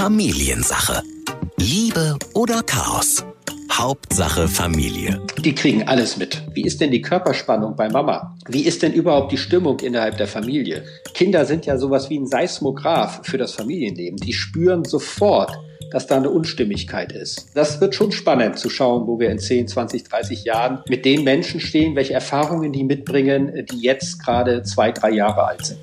Familiensache. Liebe oder Chaos? Hauptsache Familie. Die kriegen alles mit. Wie ist denn die Körperspannung bei Mama? Wie ist denn überhaupt die Stimmung innerhalb der Familie? Kinder sind ja sowas wie ein Seismograph für das Familienleben. Die spüren sofort, dass da eine Unstimmigkeit ist. Das wird schon spannend zu schauen, wo wir in 10, 20, 30 Jahren mit den Menschen stehen, welche Erfahrungen die mitbringen, die jetzt gerade zwei, drei Jahre alt sind.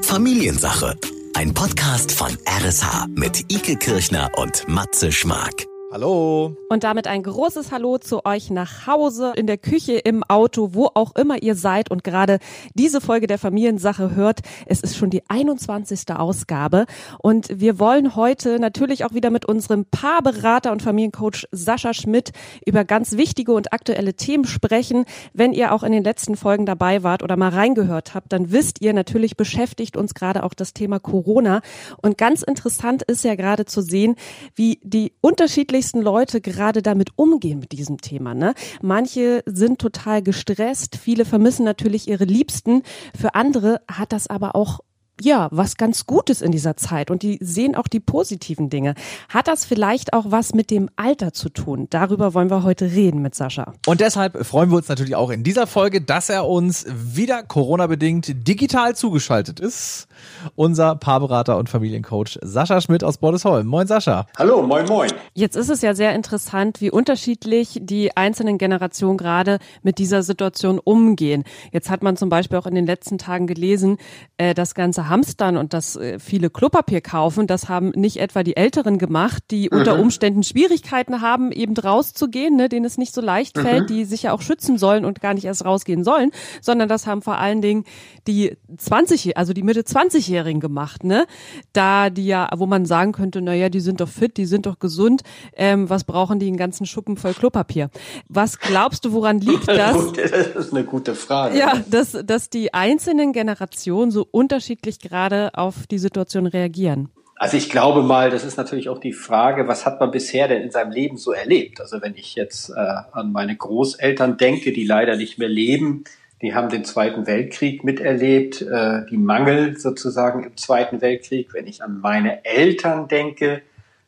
Familiensache. Ein Podcast von RSH mit Ike Kirchner und Matze Schmark. Hallo. Und damit ein großes Hallo zu euch nach Hause, in der Küche, im Auto, wo auch immer ihr seid und gerade diese Folge der Familiensache hört. Es ist schon die 21. Ausgabe und wir wollen heute natürlich auch wieder mit unserem Paarberater und Familiencoach Sascha Schmidt über ganz wichtige und aktuelle Themen sprechen. Wenn ihr auch in den letzten Folgen dabei wart oder mal reingehört habt, dann wisst ihr, natürlich beschäftigt uns gerade auch das Thema Corona. Und ganz interessant ist ja gerade zu sehen, wie die unterschiedlichen unterschiedlichsten Leute gerade damit umgehen mit diesem Thema. Ne? Manche sind total gestresst, viele vermissen natürlich ihre Liebsten. Für andere hat das aber auch ja, was ganz Gutes in dieser Zeit und die sehen auch die positiven Dinge. Hat das vielleicht auch was mit dem Alter zu tun? Darüber wollen wir heute reden mit Sascha. Und deshalb freuen wir uns natürlich auch in dieser Folge, dass er uns wieder Corona-bedingt digital zugeschaltet ist. Unser Paarberater und Familiencoach Sascha Schmidt aus Bordesholm. Moin Sascha. Hallo, moin moin. Jetzt ist es ja sehr interessant, wie unterschiedlich die einzelnen Generationen gerade mit dieser Situation umgehen. Jetzt hat man zum Beispiel auch in den letzten Tagen gelesen, äh, das ganze Hamstern und das äh, viele Klopapier kaufen, das haben nicht etwa die Älteren gemacht, die mhm. unter Umständen Schwierigkeiten haben, eben rauszugehen, ne, denen es nicht so leicht mhm. fällt, die sich ja auch schützen sollen und gar nicht erst rausgehen sollen, sondern das haben vor allen Dingen die 20, also die Mitte 20-Jährigen gemacht, ne? Da die ja, wo man sagen könnte, na ja, die sind doch fit, die sind doch gesund, ähm, was brauchen die einen ganzen Schuppen voll Klopapier? Was glaubst du, woran liegt das? Das ist eine gute Frage. Ja, dass, dass die einzelnen Generationen so unterschiedlich eigentlich gerade auf die Situation reagieren? Also ich glaube mal, das ist natürlich auch die Frage, was hat man bisher denn in seinem Leben so erlebt? Also wenn ich jetzt äh, an meine Großeltern denke, die leider nicht mehr leben, die haben den Zweiten Weltkrieg miterlebt, äh, die Mangel sozusagen im Zweiten Weltkrieg. Wenn ich an meine Eltern denke,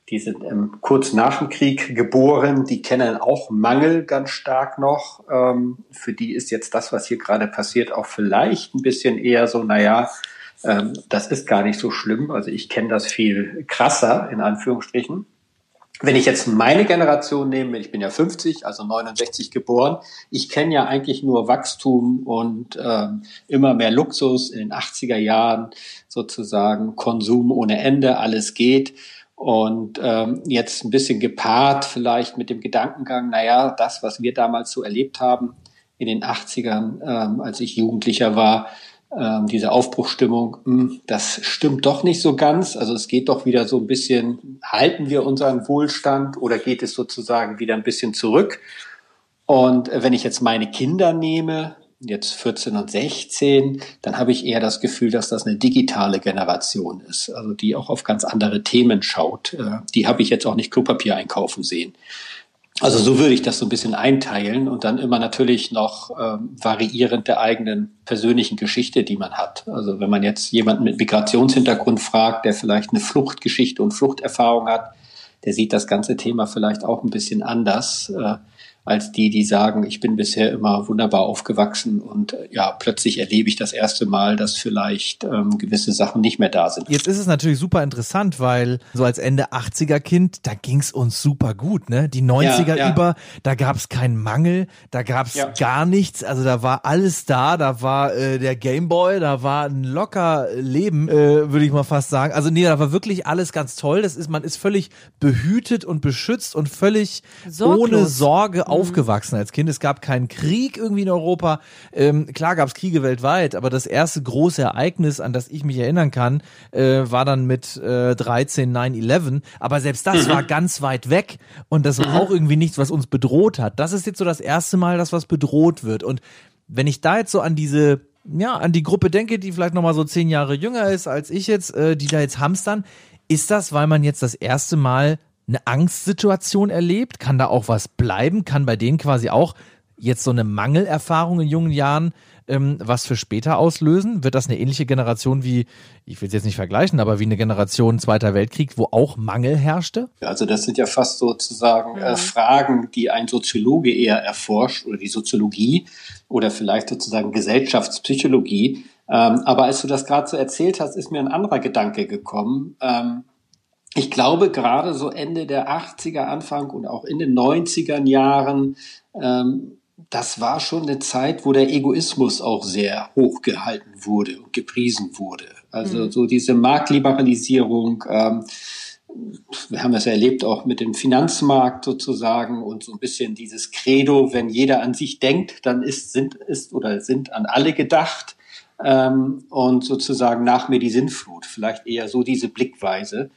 die sind ähm, kurz nach dem Krieg geboren, die kennen auch Mangel ganz stark noch. Ähm, für die ist jetzt das, was hier gerade passiert, auch vielleicht ein bisschen eher so, naja, ähm, das ist gar nicht so schlimm. Also ich kenne das viel krasser, in Anführungsstrichen. Wenn ich jetzt meine Generation nehme, ich bin ja 50, also 69 geboren, ich kenne ja eigentlich nur Wachstum und ähm, immer mehr Luxus in den 80er Jahren sozusagen, Konsum ohne Ende, alles geht. Und ähm, jetzt ein bisschen gepaart vielleicht mit dem Gedankengang, naja, das, was wir damals so erlebt haben in den 80ern, ähm, als ich Jugendlicher war, ähm, diese Aufbruchstimmung, mh, hm, das stimmt doch nicht so ganz. Also es geht doch wieder so ein bisschen, halten wir unseren Wohlstand oder geht es sozusagen wieder ein bisschen zurück? Und wenn ich jetzt meine Kinder nehme, jetzt 14 und 16, dann habe ich eher das Gefühl, dass das eine digitale Generation ist, also die auch auf ganz andere Themen schaut. Äh, die habe ich jetzt auch nicht Klopapier einkaufen sehen. Also so würde ich das so ein bisschen einteilen und dann immer natürlich noch ähm, variierend der eigenen persönlichen Geschichte, die man hat. Also wenn man jetzt jemanden mit Migrationshintergrund fragt, der vielleicht eine Fluchtgeschichte und Fluchterfahrung hat, der sieht das ganze Thema vielleicht auch ein bisschen anders. Äh, als die, die sagen, ich bin bisher immer wunderbar aufgewachsen und äh, ja, plötzlich erlebe ich das erste Mal, dass vielleicht ähm, gewisse Sachen nicht mehr da sind. Jetzt ist es natürlich super interessant, weil so als Ende 80er Kind, da ging's uns super gut, ne? Die 90er ja, ja. über, da gab's keinen Mangel, da gab's ja. gar nichts, also da war alles da, da war äh, der Gameboy, da war ein locker Leben, äh, würde ich mal fast sagen. Also nee, da war wirklich alles ganz toll. Das ist, man ist völlig behütet und beschützt und völlig Sorglos. ohne Sorge. Aufgewachsen als Kind. Es gab keinen Krieg irgendwie in Europa. Ähm, klar gab es Kriege weltweit, aber das erste große Ereignis, an das ich mich erinnern kann, äh, war dann mit äh, 13 9-11. Aber selbst das mhm. war ganz weit weg und das war mhm. auch irgendwie nichts, was uns bedroht hat. Das ist jetzt so das erste Mal, dass was bedroht wird. Und wenn ich da jetzt so an diese ja, an die Gruppe denke, die vielleicht nochmal so zehn Jahre jünger ist als ich jetzt, äh, die da jetzt hamstern, ist das, weil man jetzt das erste Mal eine Angstsituation erlebt? Kann da auch was bleiben? Kann bei denen quasi auch jetzt so eine Mangelerfahrung in jungen Jahren ähm, was für später auslösen? Wird das eine ähnliche Generation wie, ich will es jetzt nicht vergleichen, aber wie eine Generation Zweiter Weltkrieg, wo auch Mangel herrschte? Also das sind ja fast sozusagen äh, Fragen, die ein Soziologe eher erforscht oder die Soziologie oder vielleicht sozusagen Gesellschaftspsychologie. Ähm, aber als du das gerade so erzählt hast, ist mir ein anderer Gedanke gekommen. Ähm, ich glaube, gerade so Ende der 80er, Anfang und auch in den 90er Jahren ähm, das war schon eine Zeit, wo der Egoismus auch sehr hoch gehalten wurde und gepriesen wurde. Also mhm. so diese Marktliberalisierung, ähm, wir haben das ja erlebt auch mit dem Finanzmarkt sozusagen und so ein bisschen dieses Credo, wenn jeder an sich denkt, dann ist, sind, ist oder sind an alle gedacht ähm, und sozusagen nach mir die Sinnflut. Vielleicht eher so diese Blickweise.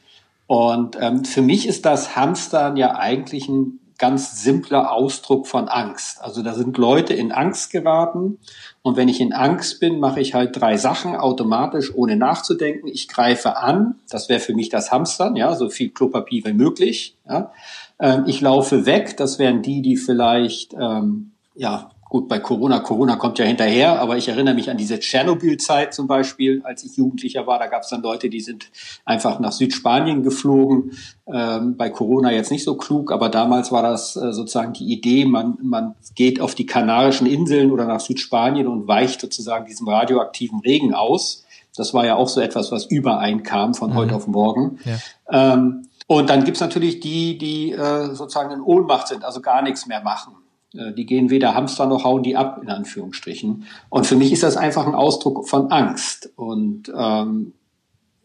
Und ähm, für mich ist das Hamstern ja eigentlich ein ganz simpler Ausdruck von Angst. Also da sind Leute in Angst geraten und wenn ich in Angst bin, mache ich halt drei Sachen automatisch, ohne nachzudenken. Ich greife an, das wäre für mich das Hamstern, ja, so viel Klopapier wie möglich. Ja. Ähm, ich laufe weg, das wären die, die vielleicht ähm, ja Gut, bei Corona, Corona kommt ja hinterher, aber ich erinnere mich an diese Tschernobyl-Zeit zum Beispiel, als ich Jugendlicher war. Da gab es dann Leute, die sind einfach nach Südspanien geflogen. Ähm, bei Corona jetzt nicht so klug, aber damals war das äh, sozusagen die Idee, man, man geht auf die Kanarischen Inseln oder nach Südspanien und weicht sozusagen diesem radioaktiven Regen aus. Das war ja auch so etwas, was übereinkam von mhm. heute auf morgen. Ja. Ähm, und dann gibt's natürlich die, die äh, sozusagen in Ohnmacht sind, also gar nichts mehr machen. Äh, die gehen weder Hamster noch hauen die ab, in Anführungsstrichen. Und für mich ist das einfach ein Ausdruck von Angst. Und ähm,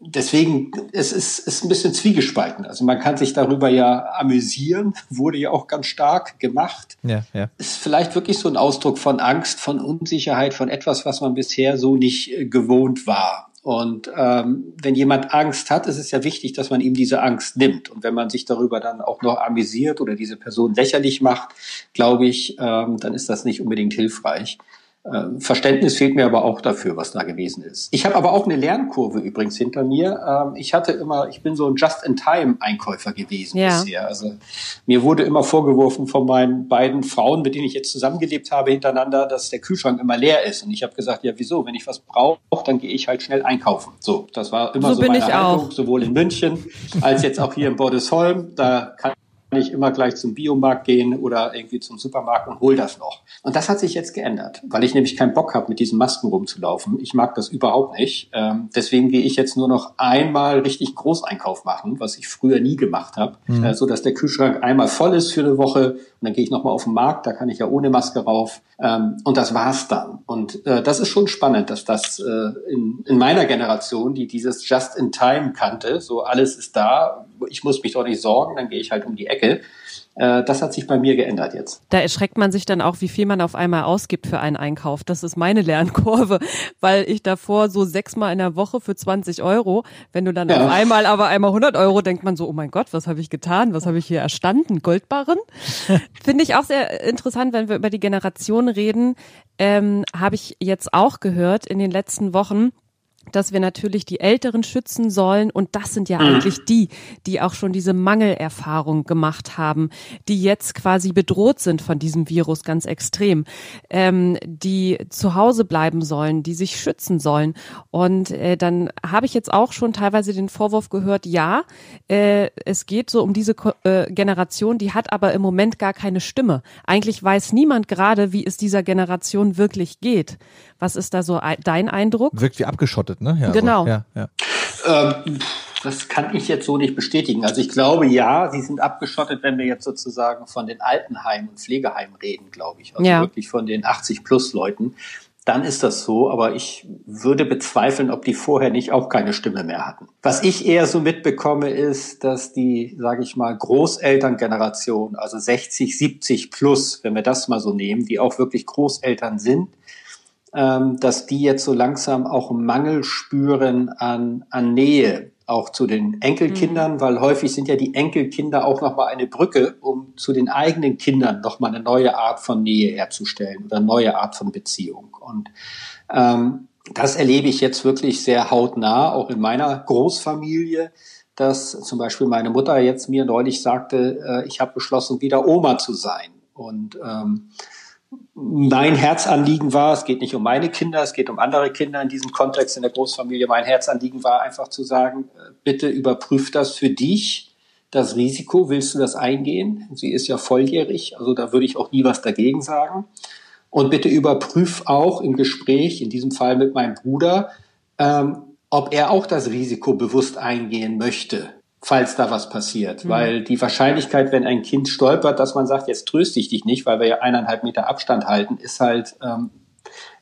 deswegen, es ist, ist ein bisschen zwiegespalten. Also man kann sich darüber ja amüsieren, wurde ja auch ganz stark gemacht. Ja, ja. Ist vielleicht wirklich so ein Ausdruck von Angst, von Unsicherheit, von etwas, was man bisher so nicht äh, gewohnt war. Und ähm, wenn jemand Angst hat, ist es ja wichtig, dass man ihm diese Angst nimmt. Und wenn man sich darüber dann auch noch amüsiert oder diese Person lächerlich macht, glaube ich, ähm, dann ist das nicht unbedingt hilfreich. Ähm, Verständnis fehlt mir aber auch dafür, was da gewesen ist. Ich habe aber auch eine Lernkurve übrigens hinter mir. Ähm, ich hatte immer, ich bin so ein Just-in-Time-Einkäufer gewesen ja. bisher. Also mir wurde immer vorgeworfen von meinen beiden Frauen, mit denen ich jetzt zusammengelebt habe, hintereinander, dass der Kühlschrank immer leer ist. Und ich habe gesagt, ja wieso? Wenn ich was brauche, dann gehe ich halt schnell einkaufen. So, das war immer so, so meine Haltung, auch. sowohl in München als jetzt auch hier in Bordesholm. Da kann ich immer gleich zum Biomarkt gehen oder irgendwie zum Supermarkt und hol das noch. Und das hat sich jetzt geändert, weil ich nämlich keinen Bock habe, mit diesen Masken rumzulaufen. Ich mag das überhaupt nicht. Ähm, deswegen gehe ich jetzt nur noch einmal richtig Großeinkauf machen, was ich früher nie gemacht habe, mhm. äh, so dass der Kühlschrank einmal voll ist für eine Woche und dann gehe ich nochmal auf den Markt, da kann ich ja ohne Maske rauf. Ähm, und das war's dann. Und äh, das ist schon spannend, dass das äh, in, in meiner Generation, die dieses Just-in-Time kannte, so alles ist da, ich muss mich doch nicht sorgen, dann gehe ich halt um die Ecke. Äh, das hat sich bei mir geändert jetzt. Da erschreckt man sich dann auch, wie viel man auf einmal ausgibt für einen Einkauf. Das ist meine Lernkurve, weil ich davor so sechsmal in der Woche für 20 Euro, wenn du dann ja. auf einmal aber einmal 100 Euro, denkt man so, oh mein Gott, was habe ich getan? Was habe ich hier erstanden? Goldbarren? Finde ich auch sehr interessant, wenn wir über die Generation reden, ähm, habe ich jetzt auch gehört in den letzten Wochen, dass wir natürlich die Älteren schützen sollen. Und das sind ja mhm. eigentlich die, die auch schon diese Mangelerfahrung gemacht haben, die jetzt quasi bedroht sind von diesem Virus ganz extrem, ähm, die zu Hause bleiben sollen, die sich schützen sollen. Und äh, dann habe ich jetzt auch schon teilweise den Vorwurf gehört, ja, äh, es geht so um diese äh, Generation, die hat aber im Moment gar keine Stimme. Eigentlich weiß niemand gerade, wie es dieser Generation wirklich geht. Was ist da so dein Eindruck? Wirkt wie abgeschottet, ne? Ja, genau. So, ja, ja. Ähm, das kann ich jetzt so nicht bestätigen. Also ich glaube, ja, sie sind abgeschottet, wenn wir jetzt sozusagen von den Altenheimen und Pflegeheimen reden, glaube ich. Also ja. wirklich von den 80 plus Leuten. Dann ist das so, aber ich würde bezweifeln, ob die vorher nicht auch keine Stimme mehr hatten. Was ich eher so mitbekomme, ist, dass die, sage ich mal, Großelterngeneration, also 60, 70 plus, wenn wir das mal so nehmen, die auch wirklich Großeltern sind, ähm, dass die jetzt so langsam auch Mangel spüren an, an Nähe, auch zu den Enkelkindern, mhm. weil häufig sind ja die Enkelkinder auch nochmal eine Brücke, um zu den eigenen Kindern nochmal eine neue Art von Nähe herzustellen oder eine neue Art von Beziehung. Und ähm, das erlebe ich jetzt wirklich sehr hautnah, auch in meiner Großfamilie, dass zum Beispiel meine Mutter jetzt mir neulich sagte, äh, ich habe beschlossen, wieder Oma zu sein. Und ähm, mein Herzanliegen war, es geht nicht um meine Kinder, es geht um andere Kinder in diesem Kontext in der Großfamilie. Mein Herzanliegen war einfach zu sagen, äh, bitte überprüf das für dich. Das Risiko, willst du das eingehen? Sie ist ja volljährig, also da würde ich auch nie was dagegen sagen. Und bitte überprüf auch im Gespräch, in diesem Fall mit meinem Bruder, ähm, ob er auch das Risiko bewusst eingehen möchte falls da was passiert. Mhm. Weil die Wahrscheinlichkeit, wenn ein Kind stolpert, dass man sagt, jetzt tröste ich dich nicht, weil wir ja eineinhalb Meter Abstand halten, ist halt ähm,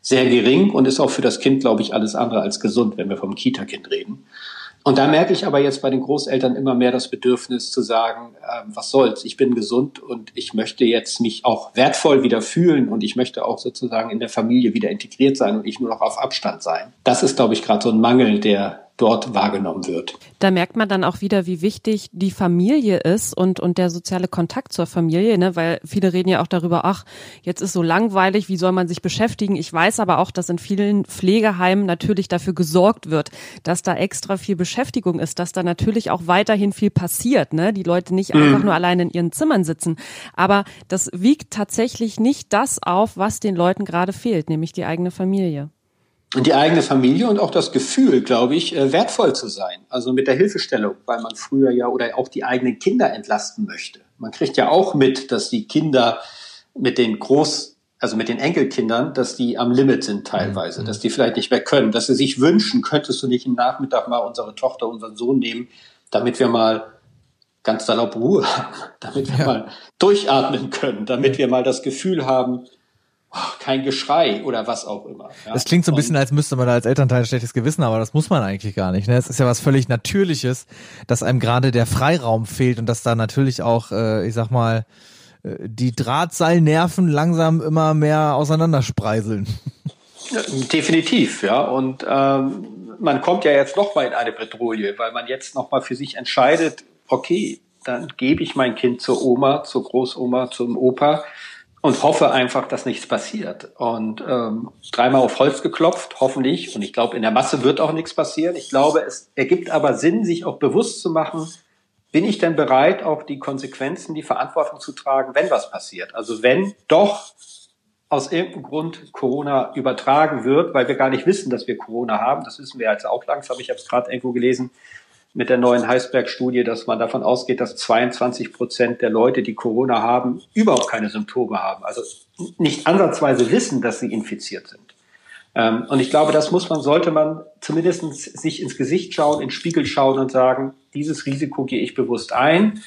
sehr gering und ist auch für das Kind, glaube ich, alles andere als gesund, wenn wir vom Kita-Kind reden. Und da merke ich aber jetzt bei den Großeltern immer mehr das Bedürfnis zu sagen, äh, was soll's, ich bin gesund und ich möchte jetzt mich auch wertvoll wieder fühlen und ich möchte auch sozusagen in der Familie wieder integriert sein und nicht nur noch auf Abstand sein. Das ist, glaube ich, gerade so ein Mangel, der dort wahrgenommen wird. Da merkt man dann auch wieder, wie wichtig die Familie ist und, und der soziale Kontakt zur Familie, ne? weil viele reden ja auch darüber, ach, jetzt ist so langweilig, wie soll man sich beschäftigen? Ich weiß aber auch, dass in vielen Pflegeheimen natürlich dafür gesorgt wird, dass da extra viel Beschäftigung ist, dass da natürlich auch weiterhin viel passiert, ne? die Leute nicht mhm. einfach nur allein in ihren Zimmern sitzen. Aber das wiegt tatsächlich nicht das auf, was den Leuten gerade fehlt, nämlich die eigene Familie die eigene Familie und auch das Gefühl, glaube ich, äh, wertvoll zu sein. Also mit der Hilfestellung, weil man früher ja oder auch die eigenen Kinder entlasten möchte. Man kriegt ja auch mit, dass die Kinder mit den Groß, also mit den Enkelkindern, dass die am Limit sind teilweise, mhm. dass die vielleicht nicht mehr können, dass sie sich wünschen, könntest du nicht im Nachmittag mal unsere Tochter, unseren Sohn nehmen, damit wir mal ganz salopp Ruhe haben, damit wir ja. mal durchatmen können, damit wir mal das Gefühl haben, kein Geschrei oder was auch immer. Ja? Das klingt so ein bisschen, als müsste man da als Elternteil ein schlechtes Gewissen, aber das muss man eigentlich gar nicht. Ne? Es ist ja was völlig Natürliches, dass einem gerade der Freiraum fehlt und dass da natürlich auch, äh, ich sag mal, äh, die Drahtseilnerven langsam immer mehr auseinanderspreiseln. Definitiv, ja. Und ähm, man kommt ja jetzt noch mal in eine Bredouille, weil man jetzt noch mal für sich entscheidet, okay, dann gebe ich mein Kind zur Oma, zur Großoma, zum Opa und hoffe einfach, dass nichts passiert. Und ähm, dreimal auf Holz geklopft, hoffentlich. Und ich glaube, in der Masse wird auch nichts passieren. Ich glaube, es ergibt aber Sinn, sich auch bewusst zu machen, bin ich denn bereit, auch die Konsequenzen, die Verantwortung zu tragen, wenn was passiert? Also wenn doch aus irgendeinem Grund Corona übertragen wird, weil wir gar nicht wissen, dass wir Corona haben. Das wissen wir jetzt auch langsam. Ich habe es gerade irgendwo gelesen mit der neuen Heißberg-Studie, dass man davon ausgeht, dass 22 Prozent der Leute, die Corona haben, überhaupt keine Symptome haben. Also nicht ansatzweise wissen, dass sie infiziert sind. Ähm, und ich glaube, das muss man, sollte man zumindest sich ins Gesicht schauen, ins Spiegel schauen und sagen, dieses Risiko gehe ich bewusst ein.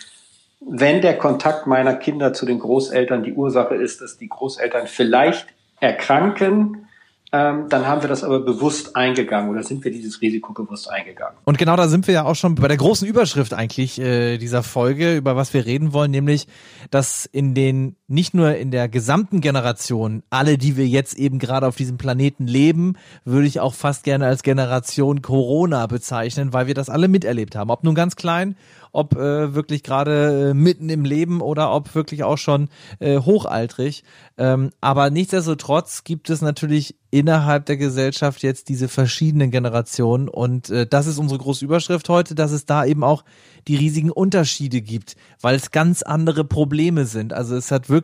Wenn der Kontakt meiner Kinder zu den Großeltern die Ursache ist, dass die Großeltern vielleicht erkranken, ähm, dann haben wir das aber bewusst eingegangen oder sind wir dieses Risiko bewusst eingegangen. Und genau da sind wir ja auch schon bei der großen Überschrift eigentlich äh, dieser Folge, über was wir reden wollen, nämlich, dass in den, nicht nur in der gesamten Generation, alle, die wir jetzt eben gerade auf diesem Planeten leben, würde ich auch fast gerne als Generation Corona bezeichnen, weil wir das alle miterlebt haben. Ob nun ganz klein ob äh, wirklich gerade äh, mitten im Leben oder ob wirklich auch schon äh, hochaltrig. Ähm, aber nichtsdestotrotz gibt es natürlich innerhalb der Gesellschaft jetzt diese verschiedenen Generationen und äh, das ist unsere große Überschrift heute, dass es da eben auch die riesigen Unterschiede gibt, weil es ganz andere Probleme sind. Also es hat wirklich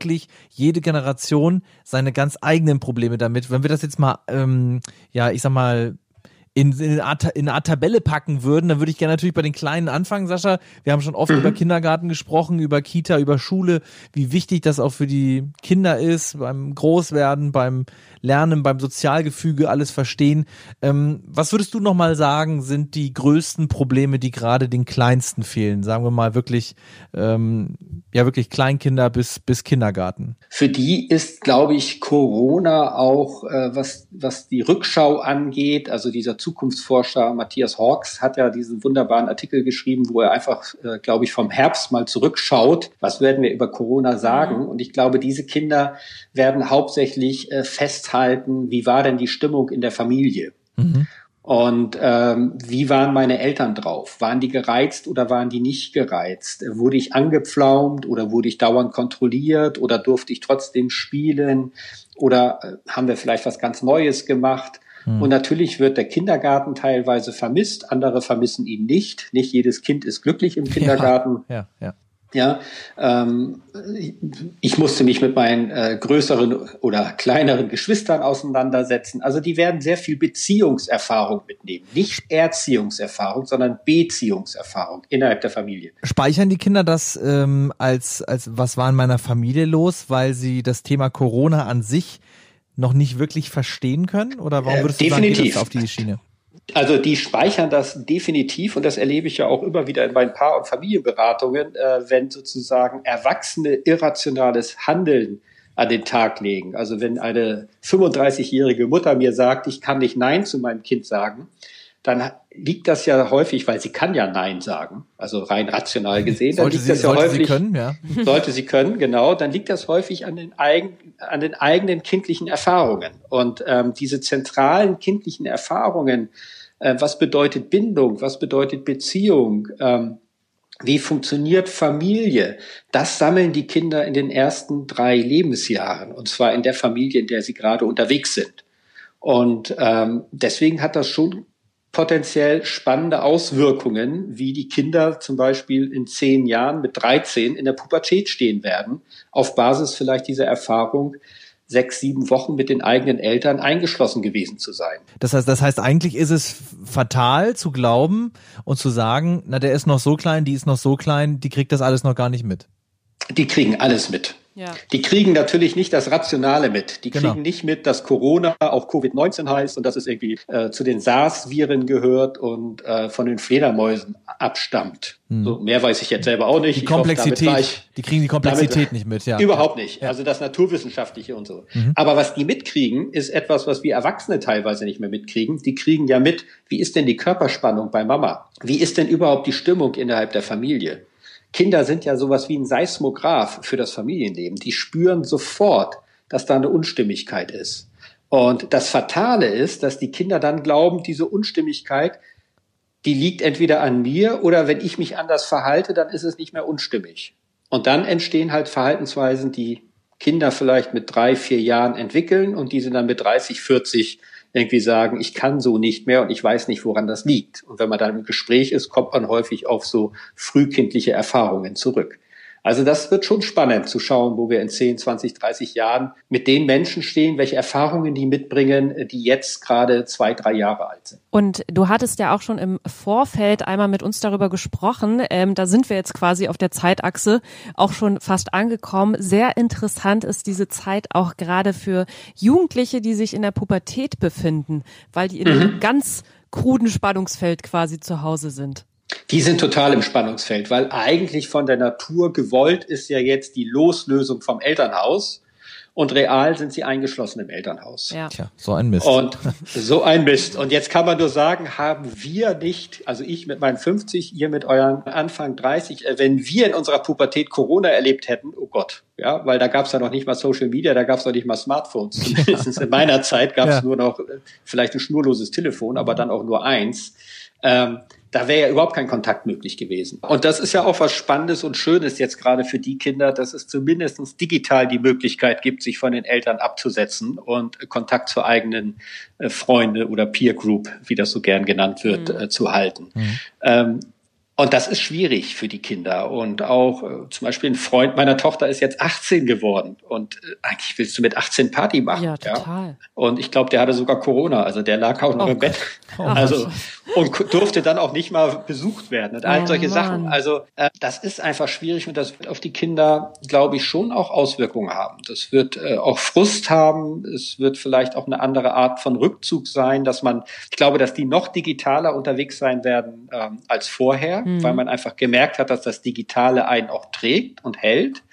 jede Generation seine ganz eigenen Probleme damit. Wenn wir das jetzt mal, ähm, ja, ich sag mal, in, in, eine Art, in eine Art Tabelle packen würden, dann würde ich gerne natürlich bei den Kleinen anfangen, Sascha. Wir haben schon oft mhm. über Kindergarten gesprochen, über Kita, über Schule, wie wichtig das auch für die Kinder ist, beim Großwerden, beim Lernen, beim Sozialgefüge, alles verstehen. Ähm, was würdest du nochmal sagen, sind die größten Probleme, die gerade den Kleinsten fehlen? Sagen wir mal wirklich, ähm, ja wirklich Kleinkinder bis, bis Kindergarten. Für die ist, glaube ich, Corona auch, äh, was, was die Rückschau angeht, also dieser Zukunftsforscher Matthias Hawks hat ja diesen wunderbaren Artikel geschrieben, wo er einfach, äh, glaube ich, vom Herbst mal zurückschaut. Was werden wir über Corona sagen? Mhm. Und ich glaube, diese Kinder werden hauptsächlich äh, festhalten, wie war denn die Stimmung in der Familie? Mhm. Und ähm, wie waren meine Eltern drauf? Waren die gereizt oder waren die nicht gereizt? Wurde ich angepflaumt oder wurde ich dauernd kontrolliert oder durfte ich trotzdem spielen? Oder äh, haben wir vielleicht was ganz Neues gemacht? Hm. Und natürlich wird der Kindergarten teilweise vermisst, andere vermissen ihn nicht. Nicht jedes Kind ist glücklich im Kindergarten. Ja, ja, ja. Ja, ähm, ich musste mich mit meinen äh, größeren oder kleineren Geschwistern auseinandersetzen. Also die werden sehr viel Beziehungserfahrung mitnehmen. Nicht Erziehungserfahrung, sondern Beziehungserfahrung innerhalb der Familie. Speichern die Kinder das ähm, als, als was war in meiner Familie los, weil sie das Thema Corona an sich noch nicht wirklich verstehen können? Oder warum würdest du Definitiv. sagen, auf die Schiene? Also die speichern das definitiv und das erlebe ich ja auch immer wieder in meinen Paar- und Familienberatungen, äh, wenn sozusagen Erwachsene irrationales Handeln an den Tag legen. Also wenn eine 35-jährige Mutter mir sagt, ich kann nicht Nein zu meinem Kind sagen, dann liegt das ja häufig, weil sie kann ja Nein sagen, also rein rational gesehen, dann sollte liegt sie, das ja häufig, sie können, ja. sollte sie können, genau, dann liegt das häufig an den, eigen, an den eigenen kindlichen Erfahrungen. Und ähm, diese zentralen kindlichen Erfahrungen, äh, was bedeutet Bindung, was bedeutet Beziehung, ähm, wie funktioniert Familie? Das sammeln die Kinder in den ersten drei Lebensjahren, und zwar in der Familie, in der sie gerade unterwegs sind. Und ähm, deswegen hat das schon potenziell spannende Auswirkungen, wie die Kinder zum Beispiel in zehn Jahren mit 13 in der Pubertät stehen werden, auf Basis vielleicht dieser Erfahrung, sechs, sieben Wochen mit den eigenen Eltern eingeschlossen gewesen zu sein. Das heißt, das heißt, eigentlich ist es fatal zu glauben und zu sagen, na, der ist noch so klein, die ist noch so klein, die kriegt das alles noch gar nicht mit. Die kriegen alles mit. Ja. Die kriegen natürlich nicht das Rationale mit. Die kriegen genau. nicht mit, dass Corona auch Covid-19 heißt und dass es irgendwie äh, zu den SARS-Viren gehört und äh, von den Fledermäusen abstammt. Hm. So, mehr weiß ich jetzt selber auch nicht. Die Komplexität, hoffe, ich, die kriegen die Komplexität nicht mit, ja. Überhaupt nicht. Ja. Also das Naturwissenschaftliche und so. Mhm. Aber was die mitkriegen, ist etwas, was wir Erwachsene teilweise nicht mehr mitkriegen. Die kriegen ja mit, wie ist denn die Körperspannung bei Mama? Wie ist denn überhaupt die Stimmung innerhalb der Familie? Kinder sind ja sowas wie ein Seismograph für das Familienleben. Die spüren sofort, dass da eine Unstimmigkeit ist. Und das Fatale ist, dass die Kinder dann glauben, diese Unstimmigkeit, die liegt entweder an mir oder wenn ich mich anders verhalte, dann ist es nicht mehr unstimmig. Und dann entstehen halt Verhaltensweisen, die Kinder vielleicht mit drei, vier Jahren entwickeln und die sind dann mit 30, 40 irgendwie sagen, ich kann so nicht mehr und ich weiß nicht, woran das liegt. Und wenn man dann im Gespräch ist, kommt man häufig auf so frühkindliche Erfahrungen zurück. Also das wird schon spannend zu schauen, wo wir in 10, 20, 30 Jahren mit den Menschen stehen, welche Erfahrungen die mitbringen, die jetzt gerade zwei, drei Jahre alt sind. Und du hattest ja auch schon im Vorfeld einmal mit uns darüber gesprochen. Ähm, da sind wir jetzt quasi auf der Zeitachse auch schon fast angekommen. Sehr interessant ist diese Zeit auch gerade für Jugendliche, die sich in der Pubertät befinden, weil die in mhm. einem ganz kruden Spannungsfeld quasi zu Hause sind. Die sind total im Spannungsfeld, weil eigentlich von der Natur gewollt ist ja jetzt die Loslösung vom Elternhaus und real sind sie eingeschlossen im Elternhaus. Ja. Tja, so ein Mist. Und so ein Mist. Und jetzt kann man nur sagen, haben wir nicht, also ich mit meinen 50, ihr mit euren Anfang 30, äh, wenn wir in unserer Pubertät Corona erlebt hätten, oh Gott, ja, weil da gab es ja noch nicht mal Social Media, da gab es noch nicht mal Smartphones. Zumindest in meiner Zeit gab es ja. nur noch äh, vielleicht ein schnurloses Telefon, aber dann auch nur eins. Ähm, da wäre ja überhaupt kein Kontakt möglich gewesen. Und das ist ja auch was Spannendes und Schönes jetzt gerade für die Kinder, dass es zumindest digital die Möglichkeit gibt, sich von den Eltern abzusetzen und Kontakt zur eigenen äh, Freunde oder Peer Group, wie das so gern genannt wird, mhm. äh, zu halten. Mhm. Ähm, und das ist schwierig für die Kinder. Und auch äh, zum Beispiel ein Freund meiner Tochter ist jetzt 18 geworden. Und äh, eigentlich willst du mit 18 Party machen. Ja, total. Ja? Und ich glaube, der hatte sogar Corona. Also der lag auch noch oh im Bett. Oh, also und durfte dann auch nicht mal besucht werden und all oh, solche Mann. Sachen. Also äh, das ist einfach schwierig und das wird auf die Kinder, glaube ich, schon auch Auswirkungen haben. Das wird äh, auch Frust haben. Es wird vielleicht auch eine andere Art von Rückzug sein, dass man, ich glaube, dass die noch digitaler unterwegs sein werden ähm, als vorher mhm. weil man einfach gemerkt hat, dass das Digitale einen auch trägt und hält.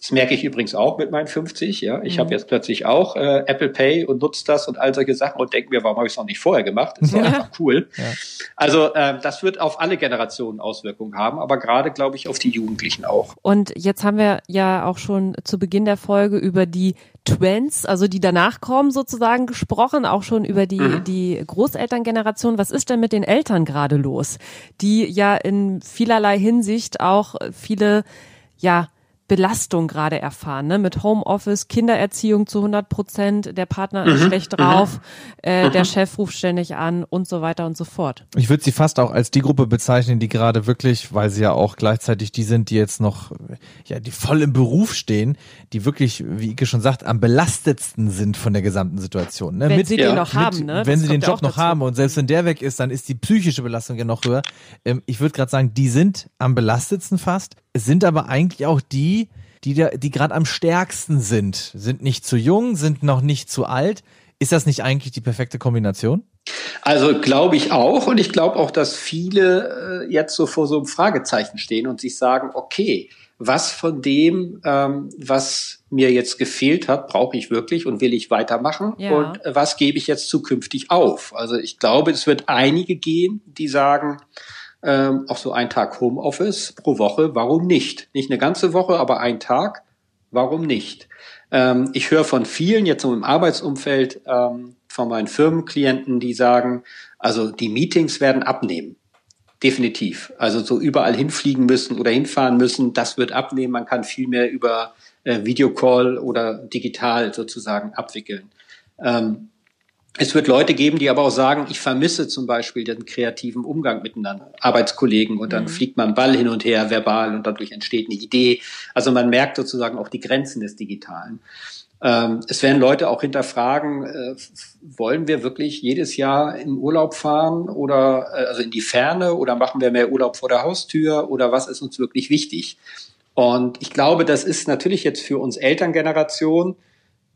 Das merke ich übrigens auch mit meinen 50. Ja, ich mhm. habe jetzt plötzlich auch äh, Apple Pay und nutze das und all solche Sachen und denke mir, warum habe ich es noch nicht vorher gemacht? Das ist ja. einfach cool. Ja. Also äh, das wird auf alle Generationen Auswirkungen haben, aber gerade glaube ich auf die Jugendlichen auch. Und jetzt haben wir ja auch schon zu Beginn der Folge über die Trends, also die danach kommen sozusagen gesprochen, auch schon über die mhm. die Großelterngeneration. Was ist denn mit den Eltern gerade los, die ja in vielerlei Hinsicht auch viele ja Belastung gerade erfahren, ne? Mit Homeoffice, Kindererziehung zu 100 Prozent, der Partner ist mhm. schlecht drauf, mhm. äh, der mhm. Chef ruft ständig an und so weiter und so fort. Ich würde sie fast auch als die Gruppe bezeichnen, die gerade wirklich, weil sie ja auch gleichzeitig die sind, die jetzt noch, ja, die voll im Beruf stehen, die wirklich, wie Ike schon sagt, am belastetsten sind von der gesamten Situation. Ne? Wenn mit, sie ja, den noch haben, ne? Wenn das sie den Job noch dazu. haben und selbst wenn der weg ist, dann ist die psychische Belastung ja noch höher. Ähm, ich würde gerade sagen, die sind am belastetsten fast. Es sind aber eigentlich auch die, die, die gerade am stärksten sind. Sind nicht zu jung, sind noch nicht zu alt. Ist das nicht eigentlich die perfekte Kombination? Also glaube ich auch und ich glaube auch, dass viele äh, jetzt so vor so einem Fragezeichen stehen und sich sagen, okay, was von dem, ähm, was mir jetzt gefehlt hat, brauche ich wirklich und will ich weitermachen ja. und was gebe ich jetzt zukünftig auf? Also ich glaube, es wird einige gehen, die sagen, ähm, auch so ein Tag Homeoffice pro Woche, warum nicht? Nicht eine ganze Woche, aber ein Tag, warum nicht? Ähm, ich höre von vielen jetzt so im Arbeitsumfeld ähm, von meinen Firmenklienten, die sagen, also die Meetings werden abnehmen. Definitiv. Also so überall hinfliegen müssen oder hinfahren müssen, das wird abnehmen. Man kann viel mehr über äh, Videocall oder digital sozusagen abwickeln. Ähm, es wird Leute geben, die aber auch sagen, ich vermisse zum Beispiel den kreativen Umgang miteinander, Arbeitskollegen und dann mhm. fliegt man Ball hin und her verbal und dadurch entsteht eine Idee. Also man merkt sozusagen auch die Grenzen des Digitalen. Ähm, es werden Leute auch hinterfragen, äh, wollen wir wirklich jedes Jahr in Urlaub fahren oder äh, also in die Ferne oder machen wir mehr Urlaub vor der Haustür oder was ist uns wirklich wichtig? Und ich glaube, das ist natürlich jetzt für uns Elterngeneration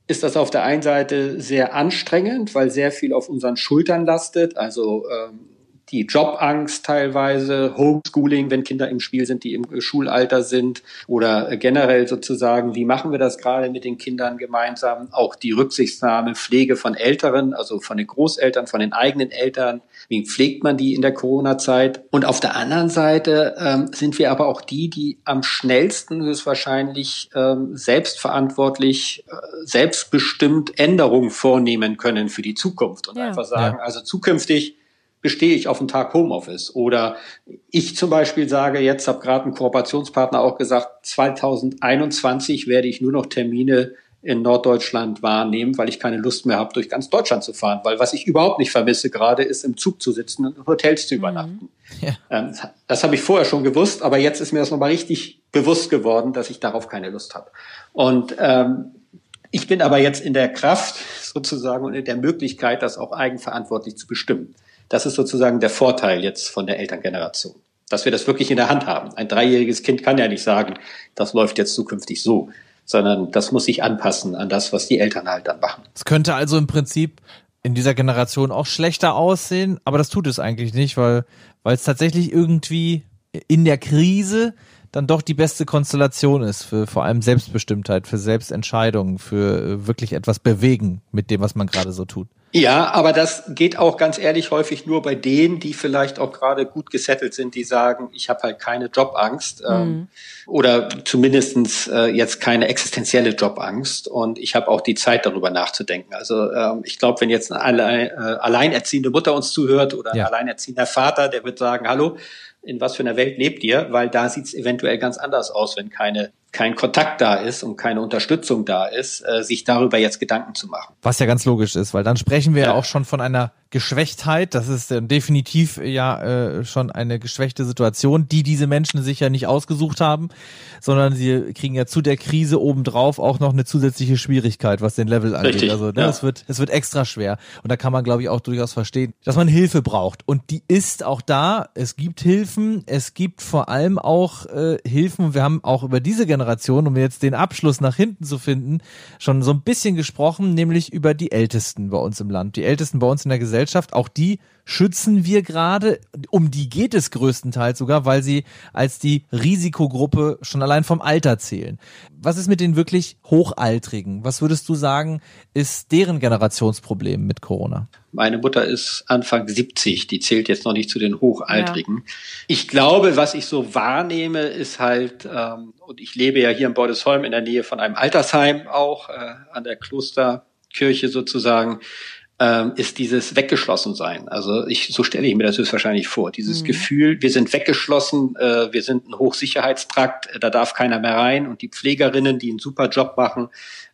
ist das auf der einen Seite sehr anstrengend, weil sehr viel auf unseren Schultern lastet. Also ähm, die Jobangst teilweise, Homeschooling, wenn Kinder im Spiel sind, die im Schulalter sind oder generell sozusagen, wie machen wir das gerade mit den Kindern gemeinsam? Auch die Rücksichtsnahme, Pflege von Älteren, also von den Großeltern, von den eigenen Eltern. Wie pflegt man die in der Corona-Zeit? Und auf der anderen Seite ähm, sind wir aber auch die, die am schnellsten höchstwahrscheinlich ähm, selbstverantwortlich, äh, selbstbestimmt Änderungen vornehmen können für die Zukunft und ja. einfach sagen, ja. also zukünftig bestehe ich auf einen Tag Homeoffice. Oder ich zum Beispiel sage jetzt, habe gerade ein Kooperationspartner auch gesagt, 2021 werde ich nur noch Termine in Norddeutschland wahrnehmen, weil ich keine Lust mehr habe, durch ganz Deutschland zu fahren. Weil was ich überhaupt nicht vermisse gerade, ist im Zug zu sitzen und in Hotels zu mhm. übernachten. Mhm. Ja. Ähm, das habe ich vorher schon gewusst, aber jetzt ist mir das nochmal richtig bewusst geworden, dass ich darauf keine Lust habe. Und ähm, ich bin aber jetzt in der Kraft sozusagen und in der Möglichkeit, das auch eigenverantwortlich zu bestimmen. Das ist sozusagen der Vorteil jetzt von der Elterngeneration, dass wir das wirklich in der Hand haben. Ein dreijähriges Kind kann ja nicht sagen, das läuft jetzt zukünftig so, sondern das muss sich anpassen an das, was die Eltern halt dann machen. Es könnte also im Prinzip in dieser Generation auch schlechter aussehen, aber das tut es eigentlich nicht, weil weil es tatsächlich irgendwie in der Krise dann doch die beste Konstellation ist für vor allem Selbstbestimmtheit, für Selbstentscheidungen, für wirklich etwas bewegen mit dem, was man gerade so tut. Ja, aber das geht auch ganz ehrlich häufig nur bei denen, die vielleicht auch gerade gut gesettelt sind, die sagen, ich habe halt keine Jobangst ähm, mhm. oder zumindestens äh, jetzt keine existenzielle Jobangst und ich habe auch die Zeit darüber nachzudenken. Also ähm, ich glaube, wenn jetzt eine allein, äh, alleinerziehende Mutter uns zuhört oder ja. ein alleinerziehender Vater, der wird sagen, hallo, in was für einer Welt lebt ihr? Weil da sieht es eventuell ganz anders aus, wenn keine kein Kontakt da ist und keine Unterstützung da ist, äh, sich darüber jetzt Gedanken zu machen. Was ja ganz logisch ist, weil dann sprechen wir ja auch schon von einer Geschwächtheit. Das ist definitiv ja äh, schon eine geschwächte Situation, die diese Menschen sich ja nicht ausgesucht haben, sondern sie kriegen ja zu der Krise obendrauf auch noch eine zusätzliche Schwierigkeit, was den Level angeht. Richtig, also ne, ja. es wird es wird extra schwer und da kann man glaube ich auch durchaus verstehen, dass man Hilfe braucht und die ist auch da. Es gibt Hilfen, es gibt vor allem auch äh, Hilfen. Wir haben auch über diese Generation, um jetzt den Abschluss nach hinten zu finden, schon so ein bisschen gesprochen, nämlich über die Ältesten bei uns im Land. Die Ältesten bei uns in der Gesellschaft, auch die schützen wir gerade. Um die geht es größtenteils sogar, weil sie als die Risikogruppe schon allein vom Alter zählen. Was ist mit den wirklich Hochaltrigen? Was würdest du sagen, ist deren Generationsproblem mit Corona? Meine Mutter ist Anfang 70, die zählt jetzt noch nicht zu den Hochaltrigen. Ja. Ich glaube, was ich so wahrnehme, ist halt, ähm, und ich lebe ja hier in Bordesholm in der Nähe von einem Altersheim auch, äh, an der Klosterkirche sozusagen, ähm, ist dieses weggeschlossen sein. Also ich, so stelle ich mir das höchstwahrscheinlich vor. Dieses mhm. Gefühl, wir sind weggeschlossen, äh, wir sind ein Hochsicherheitstrakt, da darf keiner mehr rein und die Pflegerinnen, die einen super Job machen,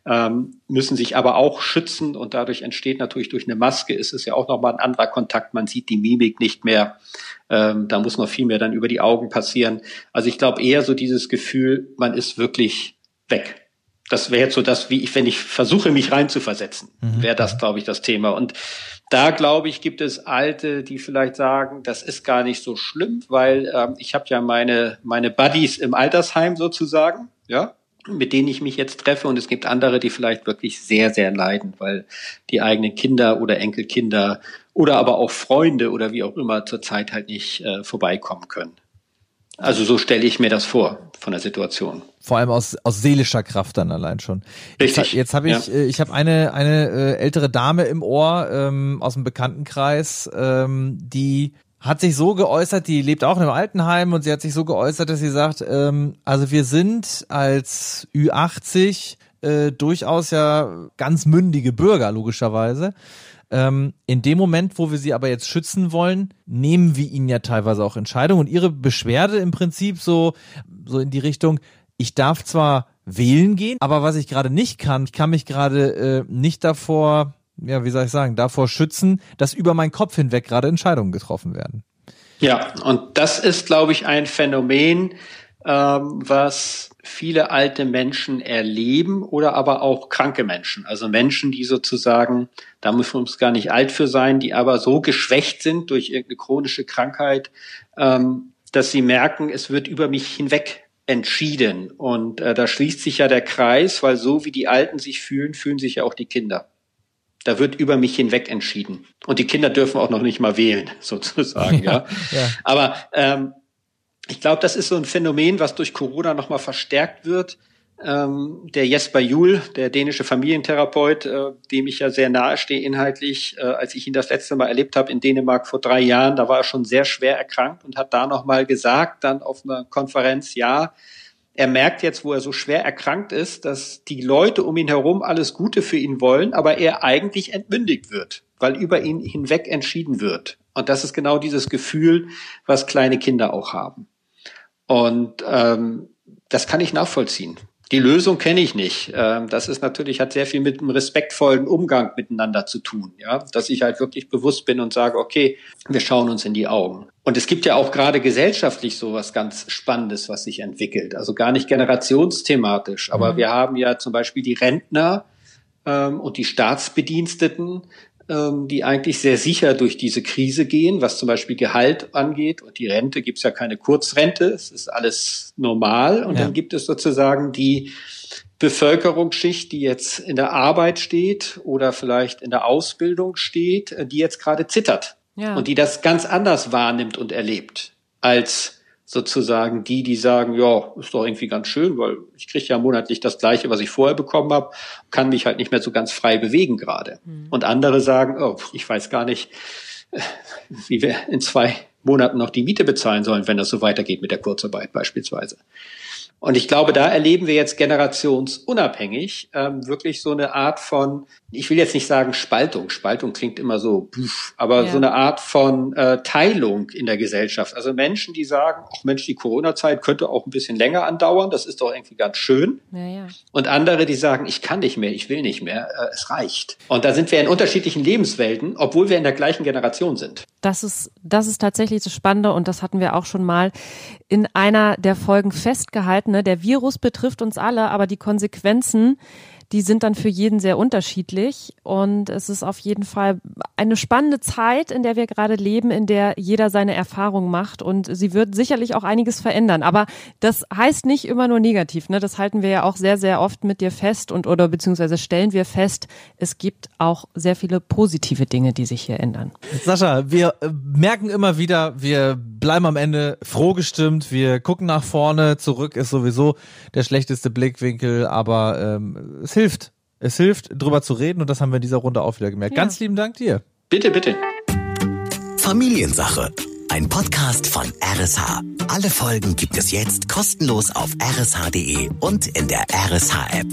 ähm, müssen sich aber auch schützen und dadurch entsteht natürlich durch eine Maske ist es ja auch nochmal ein anderer Kontakt. Man sieht die Mimik nicht mehr. Ähm, da muss noch viel mehr dann über die Augen passieren. Also ich glaube eher so dieses Gefühl, man ist wirklich weg das wäre jetzt so das, wie ich, wenn ich versuche, mich reinzuversetzen, mhm. wäre das, glaube ich, das Thema. Und da, glaube ich, gibt es Alte, die vielleicht sagen, das ist gar nicht so schlimm, weil ähm, ich habe ja meine, meine Buddies im Altersheim sozusagen, ja, mit denen ich mich jetzt treffe. Und es gibt andere, die vielleicht wirklich sehr, sehr leiden, weil die eigenen Kinder oder Enkelkinder oder aber auch Freunde oder wie auch immer zurzeit halt nicht äh, vorbeikommen können. Also so stelle ich mir das vor von der Situation. Vor allem aus, aus seelischer Kraft dann allein schon. Richtig. Jetzt, jetzt habe ich, ja. Äh, ich habe eine, eine äh, ältere Dame im Ohr ähm, aus dem Bekanntenkreis, ähm, die hat sich so geäußert, die lebt auch in einem Altenheim und sie hat sich so geäußert, dass sie sagt, ähm, also wir sind als Ü80 äh, durchaus ja ganz mündige Bürger, logischerweise. Ähm, in dem Moment, wo wir sie aber jetzt schützen wollen, nehmen wir ihnen ja teilweise auch Entscheidungen. Und ihre Beschwerde im Prinzip so, so in die Richtung, ich darf zwar wählen gehen, aber was ich gerade nicht kann, ich kann mich gerade äh, nicht davor, ja, wie soll ich sagen, davor schützen, dass über meinen Kopf hinweg gerade Entscheidungen getroffen werden. Ja, und das ist, glaube ich, ein Phänomen, ähm, was viele alte Menschen erleben oder aber auch kranke Menschen. Also Menschen, die sozusagen, da muss man gar nicht alt für sein, die aber so geschwächt sind durch irgendeine chronische Krankheit, ähm, dass sie merken, es wird über mich hinweg entschieden. Und äh, da schließt sich ja der Kreis, weil so wie die Alten sich fühlen, fühlen sich ja auch die Kinder. Da wird über mich hinweg entschieden. Und die Kinder dürfen auch noch nicht mal wählen, sozusagen. ja, ja. ja. Aber ähm, ich glaube, das ist so ein Phänomen, was durch Corona nochmal verstärkt wird. Ähm, der Jesper Juhl, der dänische Familientherapeut, äh, dem ich ja sehr nahe stehe inhaltlich, äh, als ich ihn das letzte Mal erlebt habe in Dänemark vor drei Jahren, da war er schon sehr schwer erkrankt und hat da nochmal gesagt, dann auf einer Konferenz, ja, er merkt jetzt, wo er so schwer erkrankt ist, dass die Leute um ihn herum alles Gute für ihn wollen, aber er eigentlich entmündigt wird, weil über ihn hinweg entschieden wird. Und das ist genau dieses Gefühl, was kleine Kinder auch haben. Und ähm, das kann ich nachvollziehen. Die Lösung kenne ich nicht. Ähm, das ist natürlich, hat sehr viel mit einem respektvollen Umgang miteinander zu tun, ja, dass ich halt wirklich bewusst bin und sage, okay, wir schauen uns in die Augen. Und es gibt ja auch gerade gesellschaftlich so was ganz Spannendes, was sich entwickelt. Also gar nicht generationsthematisch, aber mhm. wir haben ja zum Beispiel die Rentner ähm, und die Staatsbediensteten, die eigentlich sehr sicher durch diese Krise gehen, was zum Beispiel Gehalt angeht. Und die Rente gibt's ja keine Kurzrente, es ist alles normal. Und ja. dann gibt es sozusagen die Bevölkerungsschicht, die jetzt in der Arbeit steht oder vielleicht in der Ausbildung steht, äh, die jetzt gerade zittert ja. und die das ganz anders wahrnimmt und erlebt als sozusagen die, die sagen, ja, ist doch irgendwie ganz schön, weil ich kriege ja monatlich das gleiche, was ich vorher bekommen habe, kann mich halt nicht mehr so ganz frei bewegen gerade. Mhm. Und andere sagen, oh, ich weiß gar nicht, wie wir in zwei Monaten noch die Miete bezahlen sollen, wenn das so weitergeht mit der Kurzarbeit beispielsweise. Und ich glaube, da erleben wir jetzt generationsunabhängig ähm, wirklich so eine Art von, ich will jetzt nicht sagen Spaltung, Spaltung klingt immer so, pff, aber ja. so eine Art von äh, Teilung in der Gesellschaft. Also Menschen, die sagen, ach Mensch, die Corona-Zeit könnte auch ein bisschen länger andauern, das ist doch irgendwie ganz schön. Ja, ja. Und andere, die sagen, ich kann nicht mehr, ich will nicht mehr, äh, es reicht. Und da sind wir in unterschiedlichen Lebenswelten, obwohl wir in der gleichen Generation sind. Das ist, das ist tatsächlich das Spannende und das hatten wir auch schon mal in einer der Folgen festgehalten. Ne? Der Virus betrifft uns alle, aber die Konsequenzen die sind dann für jeden sehr unterschiedlich. Und es ist auf jeden Fall eine spannende Zeit, in der wir gerade leben, in der jeder seine Erfahrung macht. Und sie wird sicherlich auch einiges verändern. Aber das heißt nicht immer nur negativ. Ne? Das halten wir ja auch sehr, sehr oft mit dir fest und oder beziehungsweise stellen wir fest, es gibt auch sehr viele positive Dinge, die sich hier ändern. Sascha, wir äh, merken immer wieder, wir bleiben am Ende froh gestimmt. Wir gucken nach vorne. Zurück ist sowieso der schlechteste Blickwinkel, aber ähm, es hilft. Es hilft, drüber zu reden und das haben wir in dieser Runde auch wieder gemerkt. Ja. Ganz lieben Dank dir. Bitte, bitte. Familiensache. Ein Podcast von RSH. Alle Folgen gibt es jetzt kostenlos auf rsh.de und in der RSH-App.